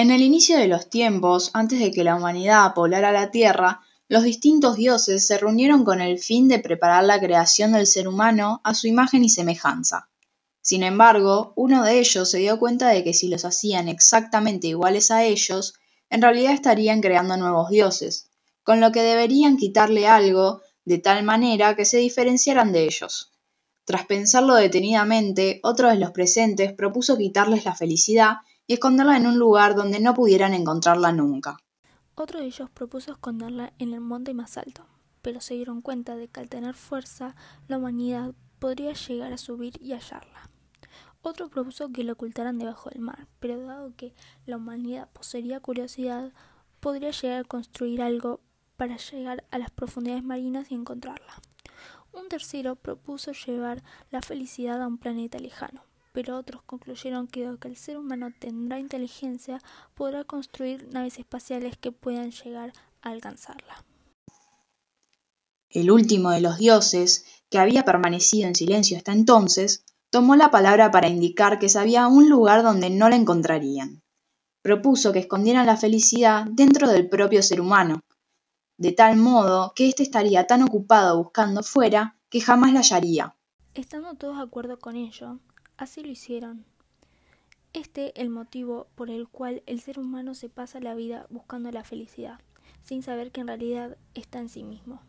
En el inicio de los tiempos, antes de que la humanidad poblara la Tierra, los distintos dioses se reunieron con el fin de preparar la creación del ser humano a su imagen y semejanza. Sin embargo, uno de ellos se dio cuenta de que si los hacían exactamente iguales a ellos, en realidad estarían creando nuevos dioses, con lo que deberían quitarle algo de tal manera que se diferenciaran de ellos. Tras pensarlo detenidamente, otro de los presentes propuso quitarles la felicidad y esconderla en un lugar donde no pudieran encontrarla nunca. Otro de ellos propuso esconderla en el monte más alto, pero se dieron cuenta de que al tener fuerza, la humanidad podría llegar a subir y hallarla. Otro propuso que la ocultaran debajo del mar, pero dado que la humanidad poseería curiosidad, podría llegar a construir algo para llegar a las profundidades marinas y encontrarla. Un tercero propuso llevar la felicidad a un planeta lejano, pero otros concluyeron que dado que el ser humano tendrá inteligencia, podrá construir naves espaciales que puedan llegar a alcanzarla. El último de los dioses, que había permanecido en silencio hasta entonces, tomó la palabra para indicar que sabía un lugar donde no la encontrarían. Propuso que escondieran la felicidad dentro del propio ser humano, de tal modo que éste estaría tan ocupado buscando fuera que jamás la hallaría. Estando todos de acuerdo con ello, Así lo hicieron. Este el motivo por el cual el ser humano se pasa la vida buscando la felicidad, sin saber que en realidad está en sí mismo.